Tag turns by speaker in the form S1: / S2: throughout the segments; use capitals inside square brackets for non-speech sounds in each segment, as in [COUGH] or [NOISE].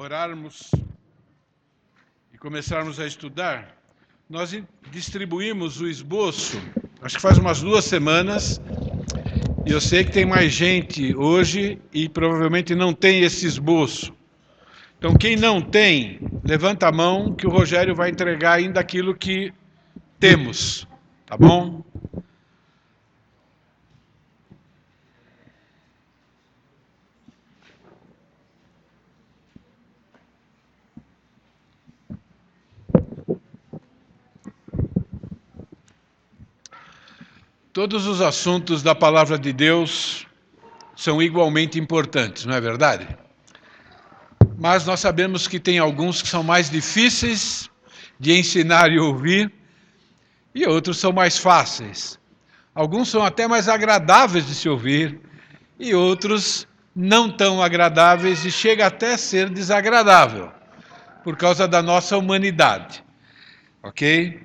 S1: orarmos e começarmos a estudar, nós distribuímos o esboço, acho que faz umas duas semanas, e eu sei que tem mais gente hoje e provavelmente não tem esse esboço. Então, quem não tem, levanta a mão que o Rogério vai entregar ainda aquilo que temos, tá bom? Todos os assuntos da palavra de Deus são igualmente importantes, não é verdade? Mas nós sabemos que tem alguns que são mais difíceis de ensinar e ouvir, e outros são mais fáceis. Alguns são até mais agradáveis de se ouvir, e outros não tão agradáveis e chega até a ser desagradável, por causa da nossa humanidade. Ok?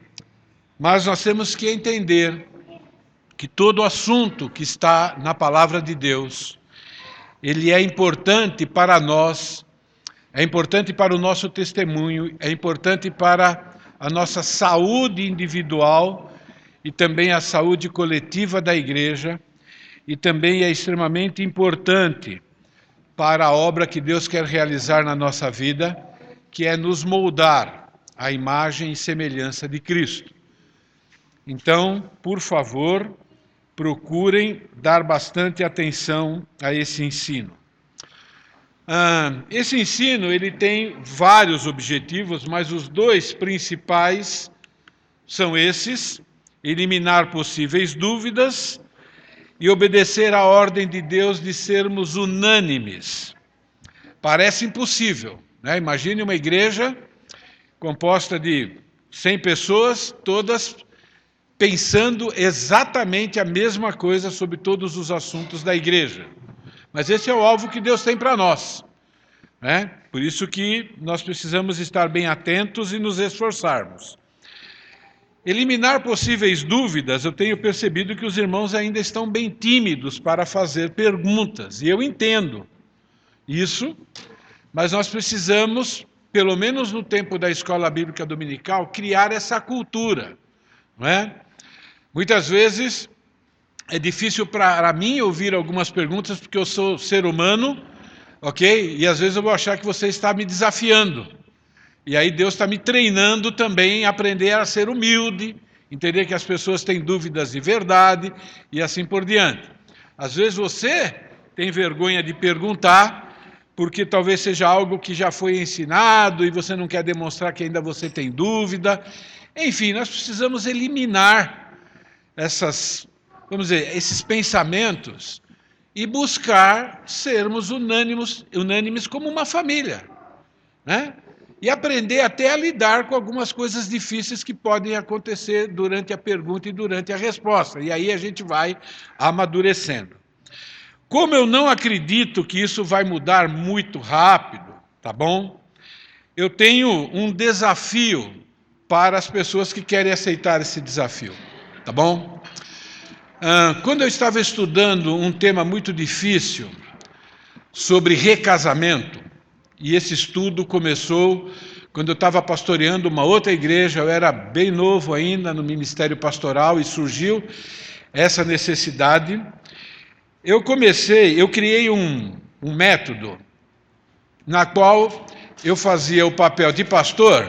S1: Mas nós temos que entender que todo assunto que está na palavra de Deus, ele é importante para nós, é importante para o nosso testemunho, é importante para a nossa saúde individual e também a saúde coletiva da igreja, e também é extremamente importante para a obra que Deus quer realizar na nossa vida, que é nos moldar à imagem e semelhança de Cristo. Então, por favor, procurem dar bastante atenção a esse ensino. Ah, esse ensino ele tem vários objetivos, mas os dois principais são esses: eliminar possíveis dúvidas e obedecer à ordem de Deus de sermos unânimes. Parece impossível, né? Imagine uma igreja composta de 100 pessoas, todas pensando exatamente a mesma coisa sobre todos os assuntos da igreja. Mas esse é o alvo que Deus tem para nós. Né? Por isso que nós precisamos estar bem atentos e nos esforçarmos. Eliminar possíveis dúvidas, eu tenho percebido que os irmãos ainda estão bem tímidos para fazer perguntas, e eu entendo isso, mas nós precisamos, pelo menos no tempo da escola bíblica dominical, criar essa cultura, não é? Muitas vezes é difícil para mim ouvir algumas perguntas porque eu sou ser humano, ok? E às vezes eu vou achar que você está me desafiando. E aí Deus está me treinando também a aprender a ser humilde, entender que as pessoas têm dúvidas de verdade e assim por diante. Às vezes você tem vergonha de perguntar, porque talvez seja algo que já foi ensinado e você não quer demonstrar que ainda você tem dúvida. Enfim, nós precisamos eliminar essas, vamos dizer, esses pensamentos e buscar sermos unânimos, unânimes como uma família, né? E aprender até a lidar com algumas coisas difíceis que podem acontecer durante a pergunta e durante a resposta. E aí a gente vai amadurecendo. Como eu não acredito que isso vai mudar muito rápido, tá bom? Eu tenho um desafio para as pessoas que querem aceitar esse desafio tá bom? Ah, quando eu estava estudando um tema muito difícil sobre recasamento, e esse estudo começou quando eu estava pastoreando uma outra igreja, eu era bem novo ainda no ministério pastoral e surgiu essa necessidade. Eu comecei, eu criei um, um método na qual eu fazia o papel de pastor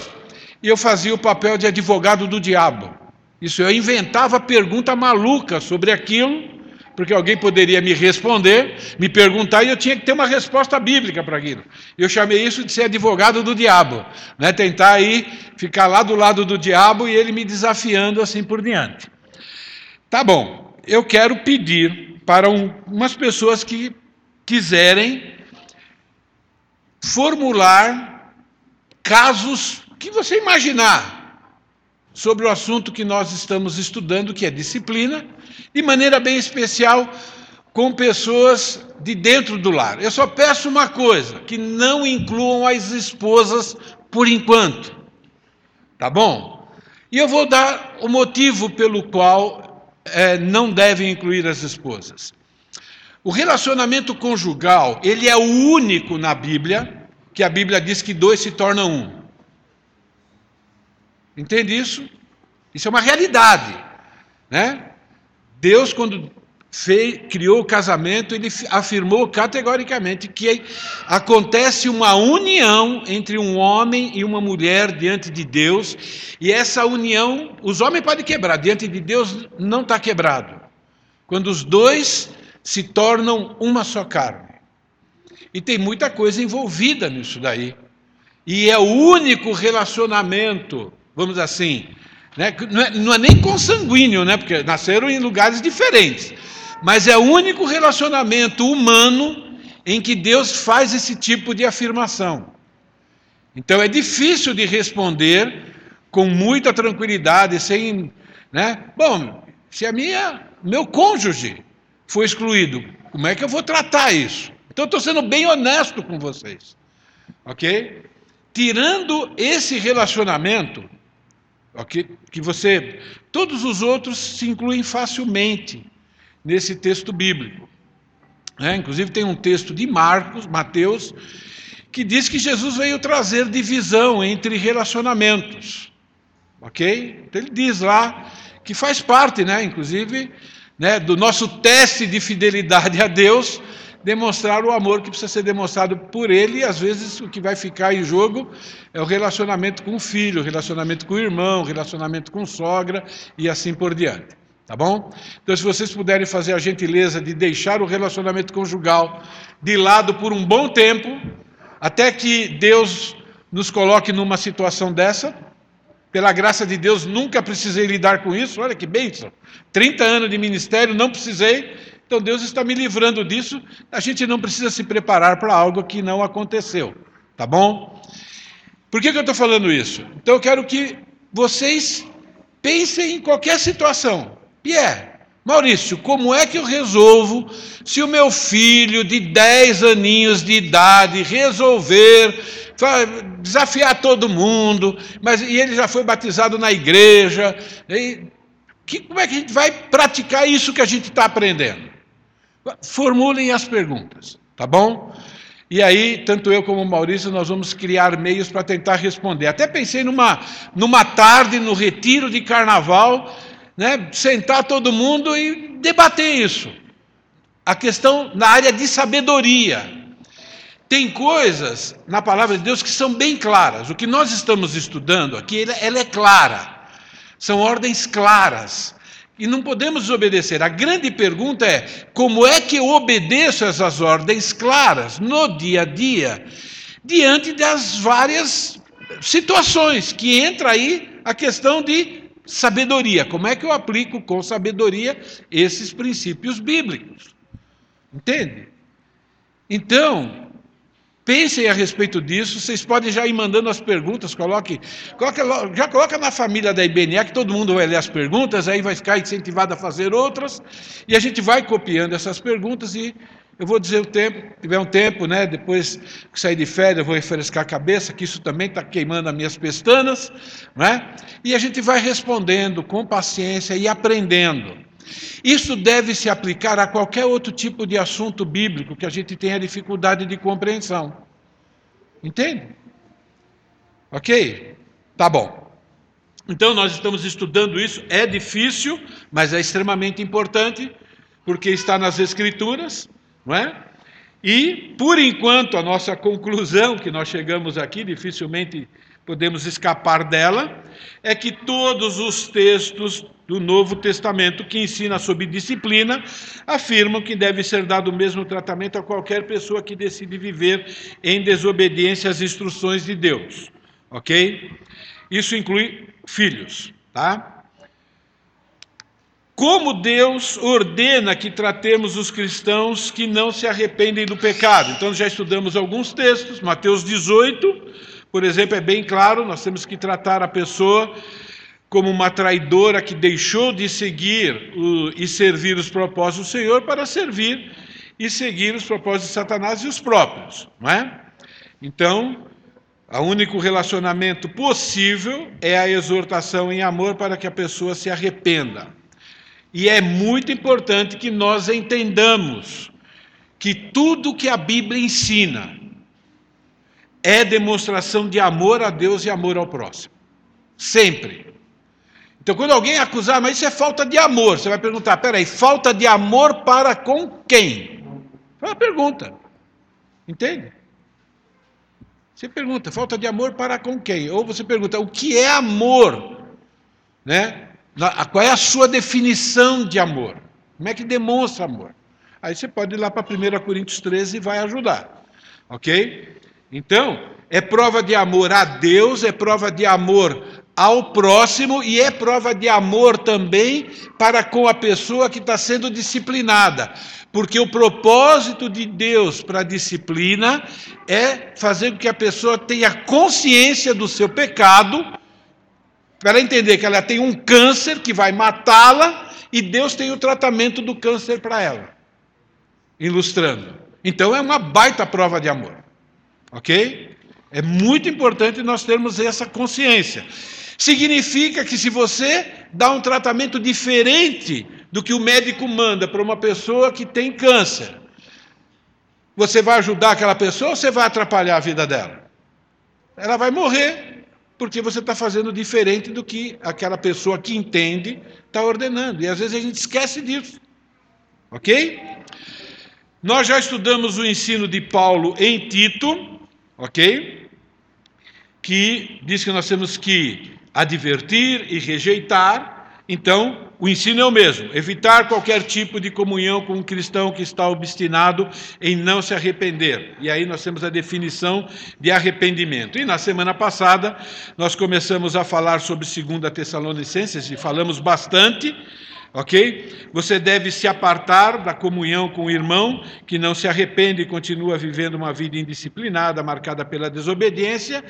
S1: e eu fazia o papel de advogado do diabo. Isso eu inventava pergunta maluca sobre aquilo, porque alguém poderia me responder, me perguntar e eu tinha que ter uma resposta bíblica para aquilo. Eu chamei isso de ser advogado do diabo, né? tentar aí ficar lá do lado do diabo e ele me desafiando assim por diante. Tá bom, eu quero pedir para um, umas pessoas que quiserem formular casos que você imaginar sobre o assunto que nós estamos estudando, que é disciplina, de maneira bem especial com pessoas de dentro do lar. Eu só peço uma coisa: que não incluam as esposas por enquanto. Tá bom? E eu vou dar o motivo pelo qual é, não devem incluir as esposas. O relacionamento conjugal, ele é o único na Bíblia que a Bíblia diz que dois se tornam um. Entende isso? Isso é uma realidade. Né? Deus, quando fez, criou o casamento, ele afirmou categoricamente que acontece uma união entre um homem e uma mulher diante de Deus, e essa união, os homens podem quebrar, diante de Deus não está quebrado. Quando os dois se tornam uma só carne. E tem muita coisa envolvida nisso daí. E é o único relacionamento, vamos assim, né? não, é, não é nem consanguíneo, né? porque nasceram em lugares diferentes mas é o único relacionamento humano em que Deus faz esse tipo de afirmação. Então é difícil de responder com muita tranquilidade, sem, né? Bom, se a minha, meu cônjuge foi excluído, como é que eu vou tratar isso? Então estou sendo bem honesto com vocês, ok? Tirando esse relacionamento, Que você, todos os outros se incluem facilmente nesse texto bíblico. É, inclusive tem um texto de Marcos, Mateus, que diz que Jesus veio trazer divisão entre relacionamentos. Ok? Então ele diz lá que faz parte, né, inclusive, né, do nosso teste de fidelidade a Deus, demonstrar o amor que precisa ser demonstrado por ele, e às vezes o que vai ficar em jogo é o relacionamento com o filho, o relacionamento com o irmão, o relacionamento com sogra e assim por diante. Tá bom? Então, se vocês puderem fazer a gentileza de deixar o relacionamento conjugal de lado por um bom tempo, até que Deus nos coloque numa situação dessa. Pela graça de Deus, nunca precisei lidar com isso. Olha que bênção. 30 anos de ministério, não precisei. Então, Deus está me livrando disso. A gente não precisa se preparar para algo que não aconteceu. Tá bom? Por que, que eu estou falando isso? Então, eu quero que vocês pensem em qualquer situação. Pierre, Maurício, como é que eu resolvo se o meu filho de 10 aninhos de idade resolver desafiar todo mundo, mas e ele já foi batizado na igreja? E, que, como é que a gente vai praticar isso que a gente está aprendendo? Formulem as perguntas, tá bom? E aí, tanto eu como o Maurício, nós vamos criar meios para tentar responder. Até pensei numa, numa tarde no retiro de carnaval, né, sentar todo mundo e debater isso. A questão na área de sabedoria. Tem coisas na palavra de Deus que são bem claras. O que nós estamos estudando aqui, ela é clara. São ordens claras. E não podemos desobedecer. A grande pergunta é: como é que eu obedeço essas ordens claras no dia a dia, diante das várias situações que entra aí a questão de sabedoria. Como é que eu aplico com sabedoria esses princípios bíblicos? Entende? Então, pensem a respeito disso. Vocês podem já ir mandando as perguntas. Coloque, coloque, já coloca na família da IBNA que todo mundo vai ler as perguntas, aí vai ficar incentivado a fazer outras. E a gente vai copiando essas perguntas e eu vou dizer o tempo, tiver um tempo, né? Depois que sair de férias, eu vou refrescar a cabeça, que isso também está queimando as minhas pestanas, né? E a gente vai respondendo com paciência e aprendendo. Isso deve se aplicar a qualquer outro tipo de assunto bíblico que a gente tenha dificuldade de compreensão. Entende? Ok? Tá bom. Então, nós estamos estudando isso, é difícil, mas é extremamente importante, porque está nas Escrituras não é? E, por enquanto, a nossa conclusão, que nós chegamos aqui, dificilmente podemos escapar dela, é que todos os textos do Novo Testamento que ensina sobre disciplina afirmam que deve ser dado o mesmo tratamento a qualquer pessoa que decide viver em desobediência às instruções de Deus. Ok? Isso inclui filhos, tá? Como Deus ordena que tratemos os cristãos que não se arrependem do pecado. Então, já estudamos alguns textos, Mateus 18, por exemplo, é bem claro: nós temos que tratar a pessoa como uma traidora que deixou de seguir o, e servir os propósitos do Senhor para servir e seguir os propósitos de Satanás e os próprios, não é? Então, o único relacionamento possível é a exortação em amor para que a pessoa se arrependa. E é muito importante que nós entendamos que tudo que a Bíblia ensina é demonstração de amor a Deus e amor ao próximo. Sempre. Então, quando alguém acusar, mas isso é falta de amor, você vai perguntar: peraí, falta de amor para com quem? É uma pergunta. Entende? Você pergunta, falta de amor para com quem? Ou você pergunta, o que é amor? Né? Qual é a sua definição de amor? Como é que demonstra amor? Aí você pode ir lá para 1 Coríntios 13 e vai ajudar. Ok? Então, é prova de amor a Deus, é prova de amor ao próximo e é prova de amor também para com a pessoa que está sendo disciplinada. Porque o propósito de Deus para a disciplina é fazer com que a pessoa tenha consciência do seu pecado, para entender que ela tem um câncer que vai matá-la e Deus tem o tratamento do câncer para ela. Ilustrando. Então é uma baita prova de amor. Ok? É muito importante nós termos essa consciência. Significa que se você dá um tratamento diferente do que o médico manda para uma pessoa que tem câncer, você vai ajudar aquela pessoa ou você vai atrapalhar a vida dela? Ela vai morrer, porque você está fazendo diferente do que aquela pessoa que entende está ordenando. E às vezes a gente esquece disso. Ok? Nós já estudamos o ensino de Paulo em Tito, ok? Que diz que nós temos que advertir e rejeitar. Então, o ensino é o mesmo: evitar qualquer tipo de comunhão com um cristão que está obstinado em não se arrepender. E aí nós temos a definição de arrependimento. E na semana passada nós começamos a falar sobre 2 Tessalonicenses e falamos bastante ok? Você deve se apartar da comunhão com o irmão que não se arrepende e continua vivendo uma vida indisciplinada, marcada pela desobediência.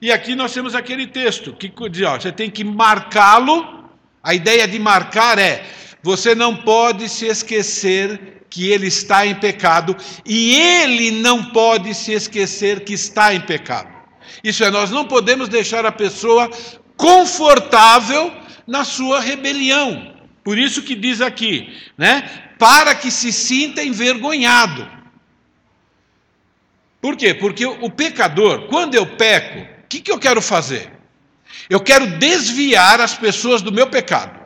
S1: E aqui nós temos aquele texto que diz: ó, você tem que marcá-lo. A ideia de marcar é: você não pode se esquecer que ele está em pecado e ele não pode se esquecer que está em pecado. Isso é, nós não podemos deixar a pessoa confortável na sua rebelião. Por isso que diz aqui, né? Para que se sinta envergonhado. Por quê? Porque o pecador, quando eu peco, o que, que eu quero fazer? Eu quero desviar as pessoas do meu pecado.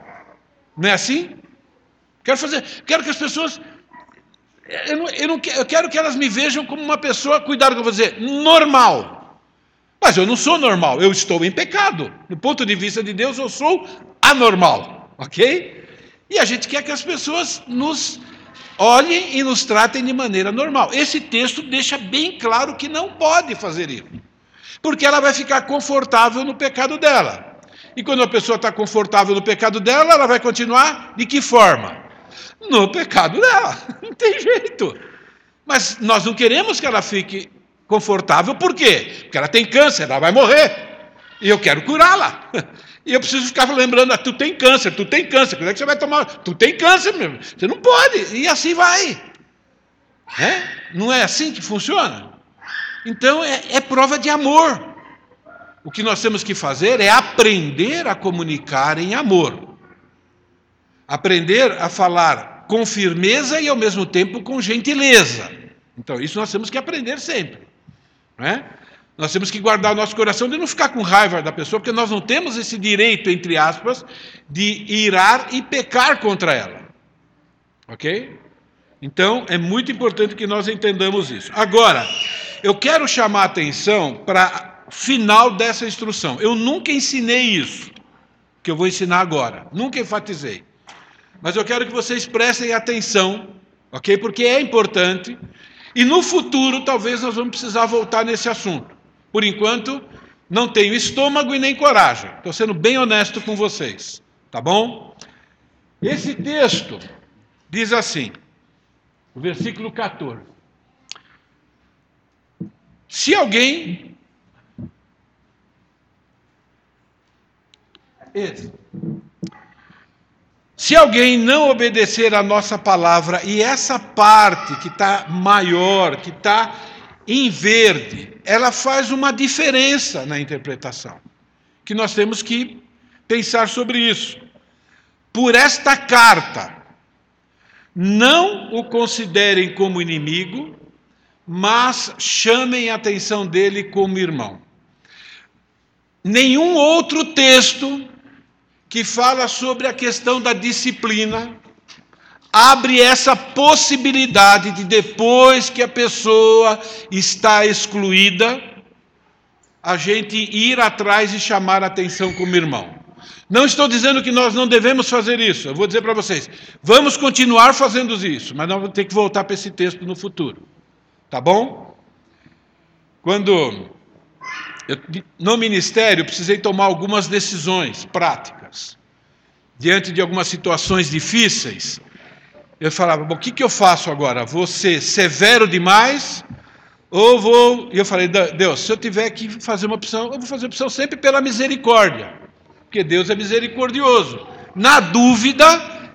S1: Não é assim? Quero fazer, quero que as pessoas eu, não, eu, não, eu quero que elas me vejam como uma pessoa, cuidado que eu vou normal. Mas eu não sou normal, eu estou em pecado. Do ponto de vista de Deus, eu sou anormal, ok? E a gente quer que as pessoas nos olhem e nos tratem de maneira normal. Esse texto deixa bem claro que não pode fazer isso, porque ela vai ficar confortável no pecado dela. E quando a pessoa está confortável no pecado dela, ela vai continuar de que forma? No pecado dela. [LAUGHS] Não tem jeito. Mas nós não queremos que ela fique confortável, por quê? Porque ela tem câncer, ela vai morrer. E eu quero curá-la. [LAUGHS] E eu preciso ficar lembrando, ah, tu tem câncer, tu tem câncer, quando é que você vai tomar? Tu tem câncer mesmo, você não pode, e assim vai. É? Não é assim que funciona? Então é, é prova de amor. O que nós temos que fazer é aprender a comunicar em amor. Aprender a falar com firmeza e ao mesmo tempo com gentileza. Então, isso nós temos que aprender sempre. Não é? Nós temos que guardar o nosso coração de não ficar com raiva da pessoa, porque nós não temos esse direito, entre aspas, de irar e pecar contra ela. Ok? Então, é muito importante que nós entendamos isso. Agora, eu quero chamar a atenção para final dessa instrução. Eu nunca ensinei isso, que eu vou ensinar agora. Nunca enfatizei. Mas eu quero que vocês prestem atenção, ok? Porque é importante. E no futuro, talvez nós vamos precisar voltar nesse assunto. Por enquanto, não tenho estômago e nem coragem. Estou sendo bem honesto com vocês. Tá bom? Esse texto diz assim, o versículo 14. Se alguém. Esse. Se alguém não obedecer a nossa palavra, e essa parte que está maior, que está em verde, ela faz uma diferença na interpretação, que nós temos que pensar sobre isso. Por esta carta, não o considerem como inimigo, mas chamem a atenção dele como irmão. Nenhum outro texto que fala sobre a questão da disciplina abre essa possibilidade de depois que a pessoa está excluída, a gente ir atrás e chamar a atenção como irmão. Não estou dizendo que nós não devemos fazer isso. Eu vou dizer para vocês, vamos continuar fazendo isso, mas nós vamos ter que voltar para esse texto no futuro. Tá bom? Quando eu, no ministério precisei tomar algumas decisões práticas diante de algumas situações difíceis. Eu falava, bom, o que, que eu faço agora? Vou ser severo demais ou vou. E eu falei, Deus, se eu tiver que fazer uma opção, eu vou fazer opção sempre pela misericórdia, porque Deus é misericordioso. Na dúvida,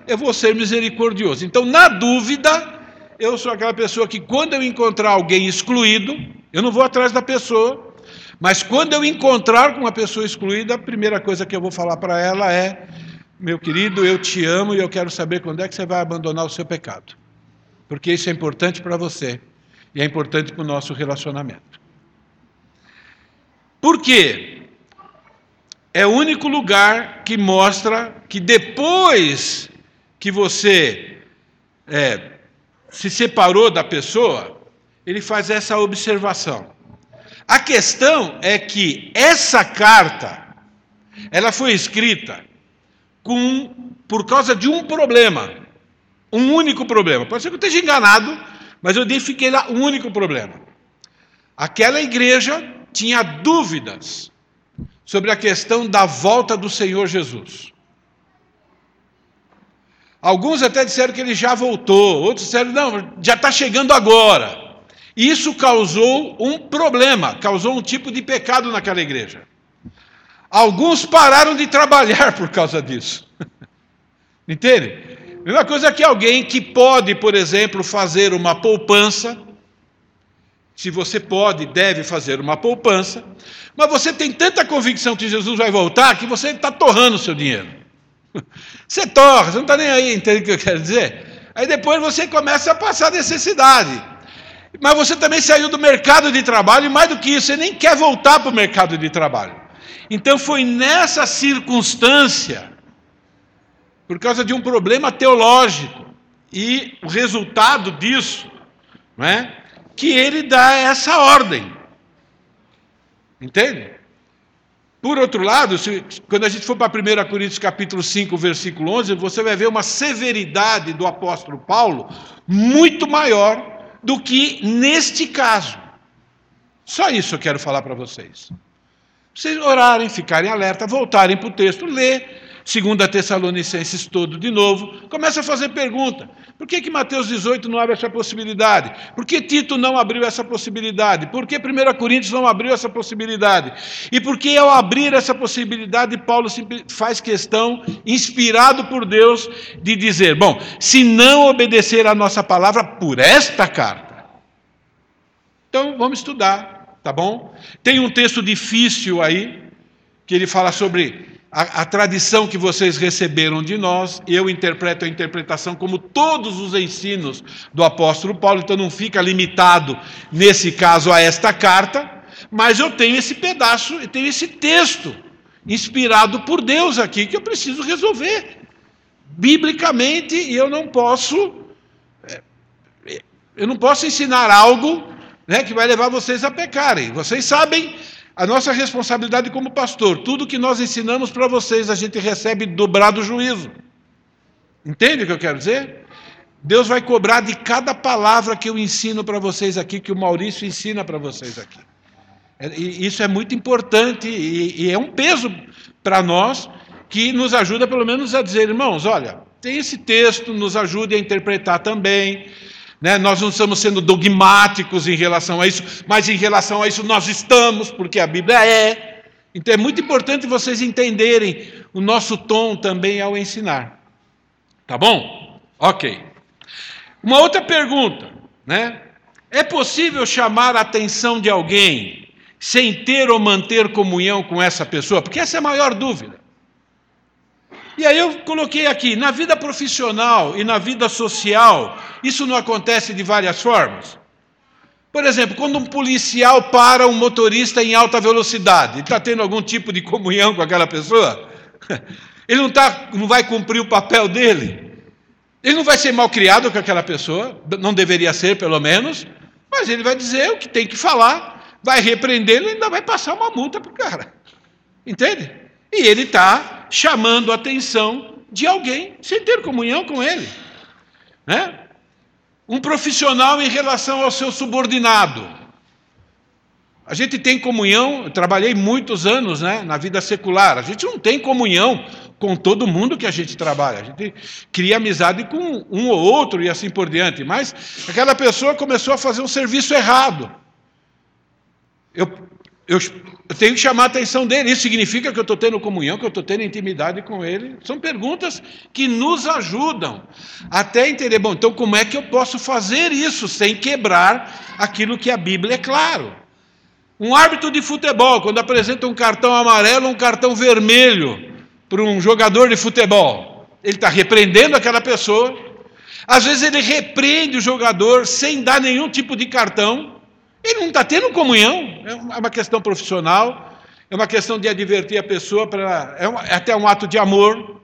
S1: eu vou ser misericordioso. Então, na dúvida, eu sou aquela pessoa que quando eu encontrar alguém excluído, eu não vou atrás da pessoa, mas quando eu encontrar com uma pessoa excluída, a primeira coisa que eu vou falar para ela é: meu querido, eu te amo e eu quero saber quando é que você vai abandonar o seu pecado. Porque isso é importante para você e é importante para o nosso relacionamento. Por quê? É o único lugar que mostra que depois que você é, se separou da pessoa, ele faz essa observação. A questão é que essa carta, ela foi escrita com, por causa de um problema, um único problema. Pode ser que eu esteja enganado, mas eu identifiquei lá um único problema. Aquela igreja tinha dúvidas sobre a questão da volta do Senhor Jesus. Alguns até disseram que ele já voltou, outros disseram, não, já está chegando agora. Isso causou um problema, causou um tipo de pecado naquela igreja. Alguns pararam de trabalhar por causa disso. [LAUGHS] Entende? Mesma coisa que alguém que pode, por exemplo, fazer uma poupança. Se você pode, deve fazer uma poupança, mas você tem tanta convicção que Jesus vai voltar que você está torrando o seu dinheiro. [LAUGHS] Você torra, você não está nem aí, entende o que eu quero dizer? Aí depois você começa a passar necessidade. Mas você também saiu do mercado de trabalho, e mais do que isso, você nem quer voltar para o mercado de trabalho. Então foi nessa circunstância, por causa de um problema teológico, e o resultado disso, não é? que ele dá essa ordem. Entende? Por outro lado, se, quando a gente for para 1 Coríntios capítulo 5, versículo 11, você vai ver uma severidade do apóstolo Paulo muito maior do que neste caso. Só isso eu quero falar para vocês. Vocês orarem, ficarem alerta, voltarem para o texto, ler, Segunda Tessalonicenses todo de novo, começa a fazer pergunta. Por que, que Mateus 18 não abre essa possibilidade? Por que Tito não abriu essa possibilidade? Por que 1 Coríntios não abriu essa possibilidade? E por que ao abrir essa possibilidade, Paulo faz questão, inspirado por Deus, de dizer: bom, se não obedecer a nossa palavra por esta carta, então vamos estudar, tá bom? Tem um texto difícil aí, que ele fala sobre a, a, tradição que vocês receberam de nós, eu interpreto a interpretação como todos os ensinos do apóstolo Paulo, então não fica limitado, nesse caso, a esta carta, mas eu tenho esse pedaço, eu tenho esse texto, inspirado por Deus aqui, que eu preciso resolver. Biblicamente, eu não posso. É, eu não posso ensinar algo né, que vai levar vocês a pecarem. Vocês sabem a nossa responsabilidade como pastor, tudo que nós ensinamos para vocês, a gente recebe dobrado juízo. Entende o que eu quero dizer? Deus vai cobrar de cada palavra que eu ensino para vocês aqui, que o Maurício ensina para vocês aqui. É, isso é muito importante e, e é um peso para nós que nos ajuda, pelo menos, a dizer, irmãos, olha, tem esse texto, nos ajude a interpretar também. Né? Nós não estamos sendo dogmáticos em relação a isso, mas em relação a isso nós estamos, porque a Bíblia é. Então é muito importante vocês entenderem o nosso tom também ao ensinar. Tá bom? Ok. Uma outra pergunta, né? É possível chamar a atenção de alguém sem ter ou manter comunhão com essa pessoa? Porque essa é a maior dúvida. E aí eu coloquei aqui, na vida profissional e na vida social, isso não acontece de várias formas. Por exemplo, quando um policial para um motorista em alta velocidade, ele está tendo algum tipo de comunhão com aquela pessoa? [LAUGHS] Ele não, tá, não vai cumprir o papel dele? Ele não vai ser mal criado com aquela pessoa, não deveria ser, pelo menos, mas ele vai dizer o que tem que falar, vai repreendê-lo e ainda vai passar uma multa para o cara. Entende? E ele está chamando a atenção de alguém sem ter comunhão com ele. Né? Um profissional em relação ao seu subordinado. A gente tem comunhão, eu trabalhei muitos anos né, na vida secular, a gente não tem comunhão com todo mundo que a gente trabalha, a gente cria amizade com um ou outro e assim por diante, mas aquela pessoa começou a fazer um serviço errado. Eu, tenho que chamar a atenção dele, isso significa que eu estou tendo comunhão, que eu estou tendo intimidade com ele? São perguntas que nos ajudam até entender, bom, então como é que eu posso fazer isso sem quebrar aquilo que a Bíblia é claro? Um árbitro de futebol, quando apresenta um cartão amarelo ou um cartão vermelho para um jogador de futebol, ele está repreendendo aquela pessoa. Às vezes ele repreende o jogador sem dar nenhum tipo de cartão. Ele não está tendo comunhão. É uma questão profissional, é uma questão de advertir a pessoa, para, é, é até um ato de amor.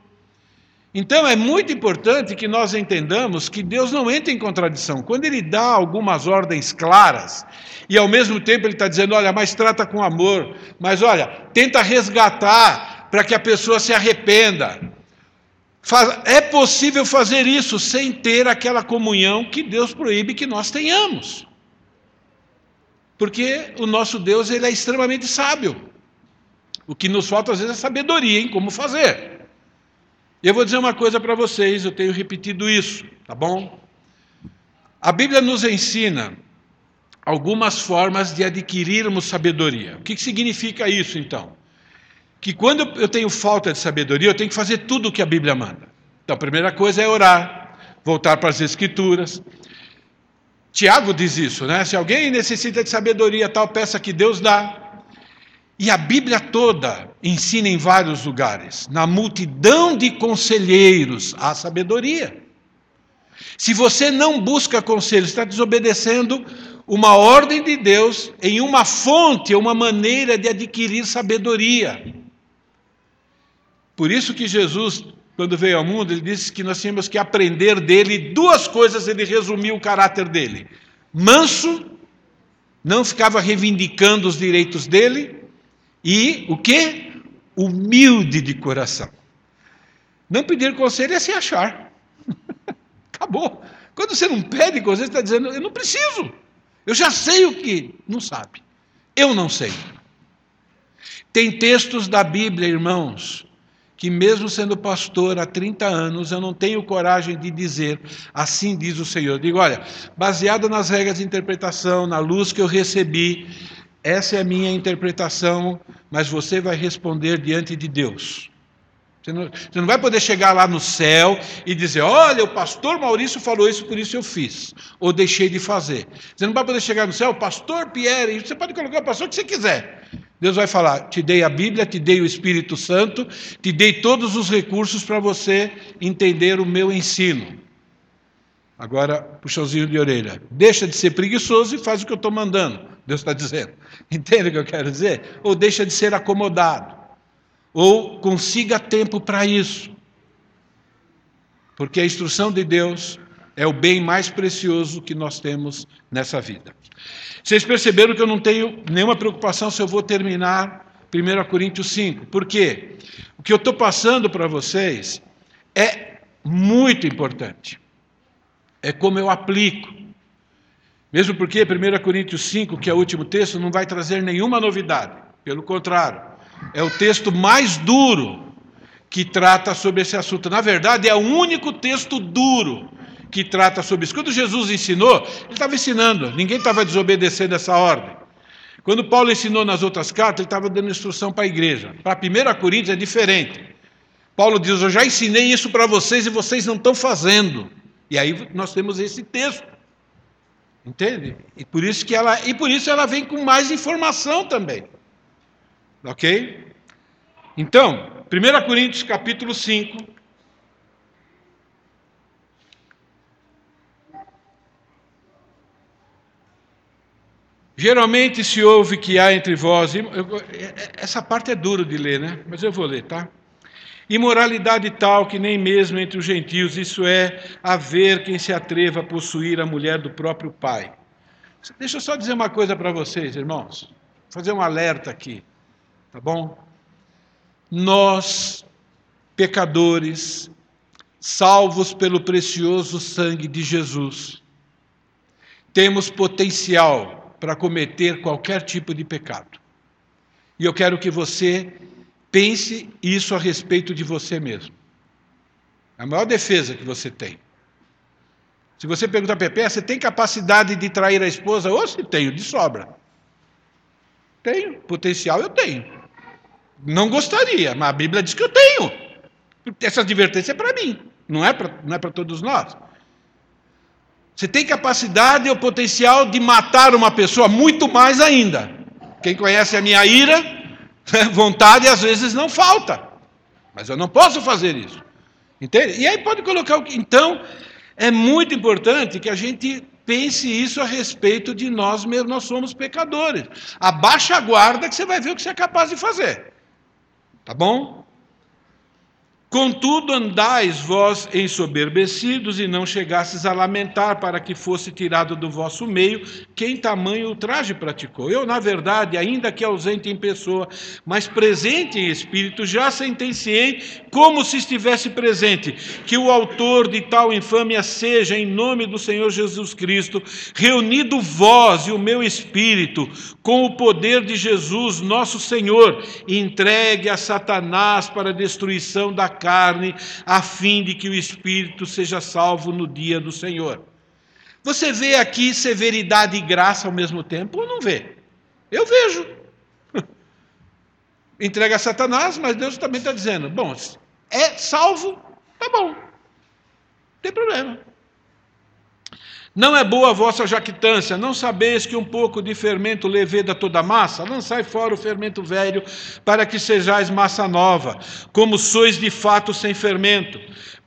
S1: Então é muito importante que nós entendamos que Deus não entra em contradição. Quando Ele dá algumas ordens claras, e ao mesmo tempo Ele está dizendo: olha, mas trata com amor, mas olha, tenta resgatar para que a pessoa se arrependa. É possível fazer isso sem ter aquela comunhão que Deus proíbe que nós tenhamos. Porque o nosso Deus ele é extremamente sábio. O que nos falta às vezes é sabedoria em como fazer. E eu vou dizer uma coisa para vocês, eu tenho repetido isso, tá bom? A Bíblia nos ensina algumas formas de adquirirmos sabedoria. O que significa isso, então? Que quando eu tenho falta de sabedoria, eu tenho que fazer tudo o que a Bíblia manda. Então, a primeira coisa é orar, voltar para as Escrituras. Tiago diz isso, né? Se alguém necessita de sabedoria, tal, peça que Deus dá. E a Bíblia toda ensina em vários lugares, na multidão de conselheiros, há sabedoria. Se você não busca conselho, está desobedecendo uma ordem de Deus em uma fonte, uma maneira de adquirir sabedoria. Por isso que Jesus, quando veio ao mundo, ele disse que nós tínhamos que aprender dele duas coisas, ele resumiu o caráter dele: manso, não ficava reivindicando os direitos dele, e o que? Humilde de coração. Não pedir conselho é se achar. [LAUGHS] Acabou. Quando você não pede conselho, você está dizendo, eu não preciso. Eu já sei o que não sabe. Eu não sei. Tem textos da Bíblia, irmãos, que mesmo sendo pastor há 30 anos, eu não tenho coragem de dizer, assim diz o Senhor. Digo, olha, baseado nas regras de interpretação, na luz que eu recebi, essa é a minha interpretação, mas você vai responder diante de Deus. Você não, você não, vai poder chegar lá no céu e dizer: Olha, o pastor Maurício falou isso, por isso eu fiz, ou deixei de fazer. Você não vai poder chegar no céu, pastor Pierre, você pode colocar o pastor que você quiser. Deus vai falar: Te dei a Bíblia, te dei o Espírito Santo, te dei todos os recursos para você entender o meu ensino. Agora, puxãozinho de orelha. Deixa de ser preguiçoso e faz o que eu estou mandando. Deus está dizendo. [LAUGHS] Entende o que eu quero dizer? Ou deixa de ser acomodado. Ou consiga tempo para isso. Porque a instrução de Deus é o bem mais precioso que nós temos nessa vida. Vocês perceberam que eu não tenho nenhuma preocupação se eu vou terminar 1 Coríntios 5. Por quê? O que eu estou passando para vocês é muito importante é como eu aplico. Mesmo porque 1 Coríntios 5, que é o último texto, não vai trazer nenhuma novidade. Pelo contrário, é o texto mais duro que trata sobre esse assunto. Na verdade, é o único texto duro que trata sobre isso. Quando Jesus ensinou, ele estava ensinando, ninguém estava desobedecendo essa ordem. Quando Paulo ensinou nas outras cartas, ele estava dando instrução para a igreja. Para 1 Coríntios é diferente. Paulo diz: Eu já ensinei isso para vocês e vocês não estão fazendo. E aí nós temos esse texto. Entende? E por isso que ela e por isso ela vem com mais informação também. OK? Então, 1 Coríntios capítulo 5, Geralmente se ouve que há entre vós. Essa parte é duro de ler, né? Mas eu vou ler, tá? Imoralidade tal que nem mesmo entre os gentios, isso é, haver quem se atreva a possuir a mulher do próprio pai. Deixa eu só dizer uma coisa para vocês, irmãos. Fazer um alerta aqui, tá bom? Nós, pecadores, salvos pelo precioso sangue de Jesus, temos potencial para cometer qualquer tipo de pecado. E eu quero que você pense isso a respeito de você mesmo. É a maior defesa que você tem. Se você perguntar para Pepe, você tem capacidade de trair a esposa? Ou se tenho, de sobra. Tenho, potencial eu tenho. Não gostaria, mas a Bíblia diz que eu tenho. Essa advertência é para mim, não é para é todos nós. Você tem capacidade ou potencial de matar uma pessoa, muito mais ainda. Quem conhece a minha ira, vontade às vezes não falta. Mas eu não posso fazer isso. Entende? E aí pode colocar o que. Então, é muito importante que a gente pense isso a respeito de nós mesmos, nós somos pecadores. Abaixa a guarda que você vai ver o que você é capaz de fazer. Tá bom? Contudo, andais vós ensoberbecidos e não chegastes a lamentar para que fosse tirado do vosso meio quem tamanho ultraje praticou. Eu, na verdade, ainda que ausente em pessoa, mas presente em espírito, já sentenciei, como se estivesse presente, que o autor de tal infâmia seja, em nome do Senhor Jesus Cristo, reunido vós e o meu espírito, com o poder de Jesus, nosso Senhor, entregue a Satanás para a destruição da carne, a fim de que o espírito seja salvo no dia do Senhor. Você vê aqui severidade e graça ao mesmo tempo ou não vê? Eu vejo. [LAUGHS] Entrega a Satanás, mas Deus também está dizendo: bom, é salvo, tá bom, não tem problema. Não é boa a vossa jactância, não sabeis que um pouco de fermento leveda toda a massa? Lançai fora o fermento velho, para que sejais massa nova, como sois de fato sem fermento.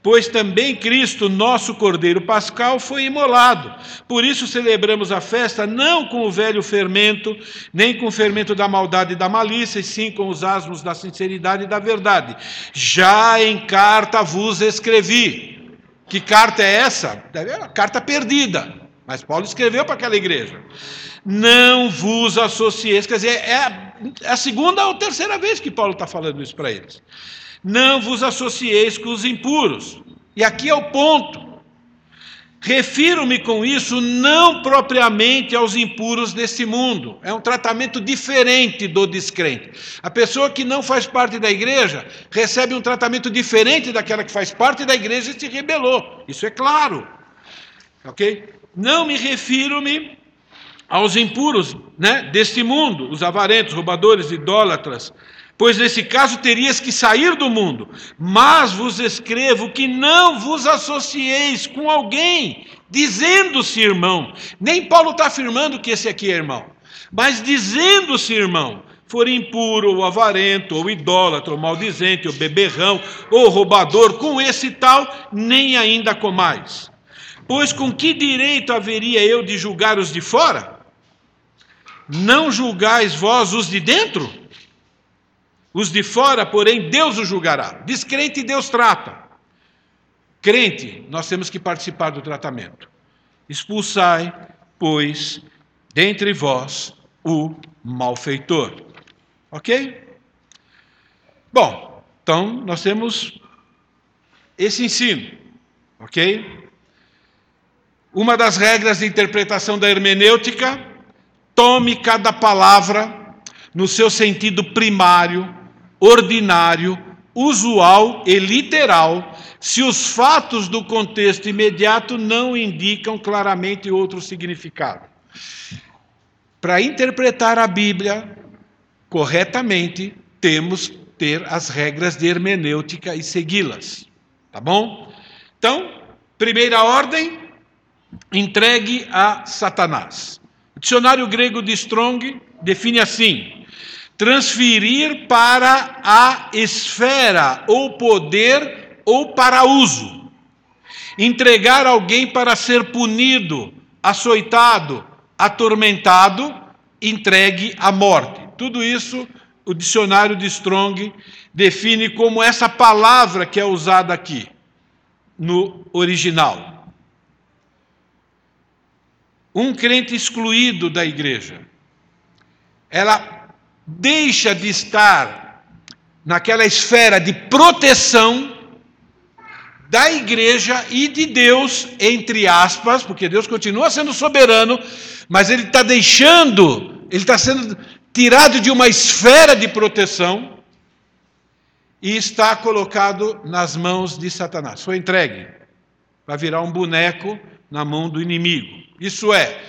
S1: Pois também Cristo, nosso Cordeiro Pascal, foi imolado. Por isso celebramos a festa não com o velho fermento, nem com o fermento da maldade e da malícia, e sim com os asmos da sinceridade e da verdade. Já em carta vos escrevi que carta é essa? É uma carta perdida. Mas Paulo escreveu para aquela igreja. Não vos associeis. Quer dizer, é a segunda ou terceira vez que Paulo está falando isso para eles. Não vos associeis com os impuros. E aqui é o ponto. Refiro-me com isso não propriamente aos impuros deste mundo. É um tratamento diferente do descrente. A pessoa que não faz parte da igreja recebe um tratamento diferente daquela que faz parte da igreja e se rebelou. Isso é claro. Ok? Não me refiro-me aos impuros né, deste mundo, os avarentos, roubadores, idólatras, pois nesse caso terias que sair do mundo. Mas vos escrevo que não vos associeis com alguém, dizendo-se irmão. Nem Paulo está afirmando que esse aqui é irmão, mas dizendo-se irmão. For impuro, ou avarento, ou idólatra, ou maldizente, ou beberrão, ou roubador, com esse tal, nem ainda comais. Pois com que direito haveria eu de julgar os de fora? Não julgais vós os de dentro? Os de fora, porém, Deus os julgará. Descrente, Deus trata. Crente, nós temos que participar do tratamento. Expulsai, pois, dentre vós o malfeitor. Ok? Bom, então nós temos esse ensino. Ok? Uma das regras de interpretação da hermenêutica: tome cada palavra no seu sentido primário ordinário, usual e literal, se os fatos do contexto imediato não indicam claramente outro significado. Para interpretar a Bíblia corretamente, temos ter as regras de hermenêutica e segui-las. Tá bom? Então, primeira ordem, entregue a Satanás. O dicionário grego de Strong define assim: transferir para a esfera ou poder ou para uso. Entregar alguém para ser punido, açoitado, atormentado entregue à morte. Tudo isso o dicionário de Strong define como essa palavra que é usada aqui no original. Um crente excluído da igreja, ela deixa de estar naquela esfera de proteção da igreja e de Deus, entre aspas, porque Deus continua sendo soberano, mas ele está deixando, ele está sendo tirado de uma esfera de proteção e está colocado nas mãos de Satanás. Foi entregue para virar um boneco na mão do inimigo. Isso é,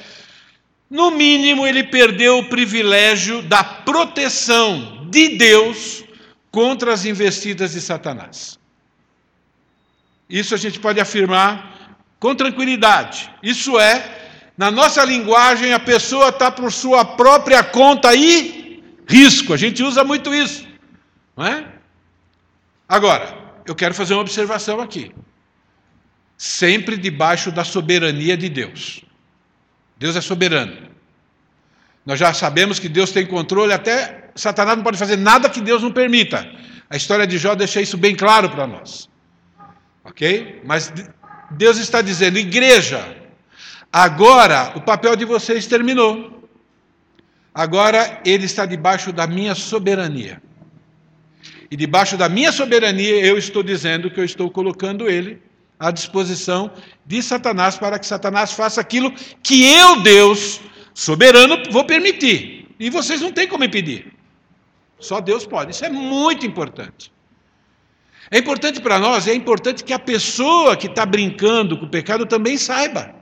S1: no mínimo, ele perdeu o privilégio da proteção de Deus contra as investidas de Satanás. Isso a gente pode afirmar com tranquilidade. Isso é, na nossa linguagem, a pessoa está por sua própria conta e risco. A gente usa muito isso. Não é? Agora, eu quero fazer uma observação aqui. Sempre debaixo da soberania de Deus. Deus é soberano. Nós já sabemos que Deus tem controle, até Satanás não pode fazer nada que Deus não permita. A história de Jó deixa isso bem claro para nós. Ok? Mas Deus está dizendo, igreja, agora o papel de vocês terminou. Agora ele está debaixo da minha soberania. E debaixo da minha soberania eu estou dizendo que eu estou colocando ele à disposição de Satanás para que Satanás faça aquilo que eu, Deus, soberano, vou permitir. E vocês não têm como impedir. Só Deus pode. Isso é muito importante. É importante para nós, é importante que a pessoa que está brincando com o pecado também saiba.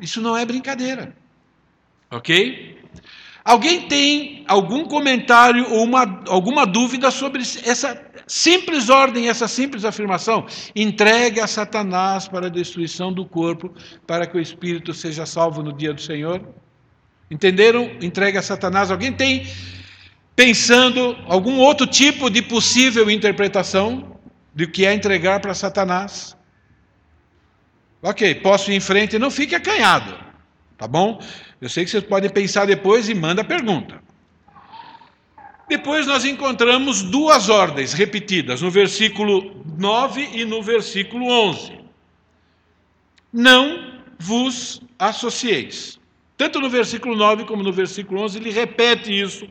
S1: Isso não é brincadeira. Ok? Alguém tem algum comentário ou uma, alguma dúvida sobre essa simples ordem, essa simples afirmação? Entregue a Satanás para a destruição do corpo, para que o espírito seja salvo no dia do Senhor? Entenderam? Entregue a Satanás. Alguém tem pensando algum outro tipo de possível interpretação do que é entregar para Satanás. Ok, posso ir em frente, não fique acanhado, tá bom? Eu sei que vocês podem pensar depois e manda a pergunta. Depois nós encontramos duas ordens repetidas no versículo 9 e no versículo 11. Não vos associeis. Tanto no versículo 9 como no versículo 11, ele repete isso.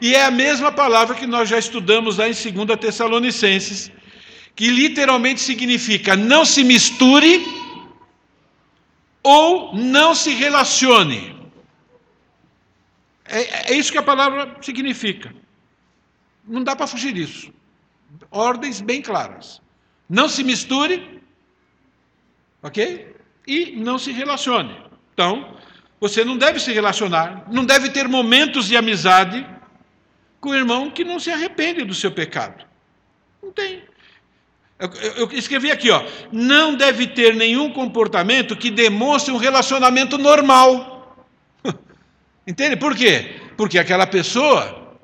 S1: E é a mesma palavra que nós já estudamos lá em 2 Tessalonicenses, que literalmente significa não se misture ou não se relacione. É, é isso que a palavra significa. Não dá para fugir disso. Ordens bem claras. Não se misture, ok? E não se relacione. Então, você não deve se relacionar, não deve ter momentos de amizade com o irmão que não se arrepende do seu pecado. Não tem. Eu, eu, escrevi aqui, ó, não deve ter nenhum comportamento que demonstre um relacionamento normal. Entende? Por quê? Porque aquela pessoa,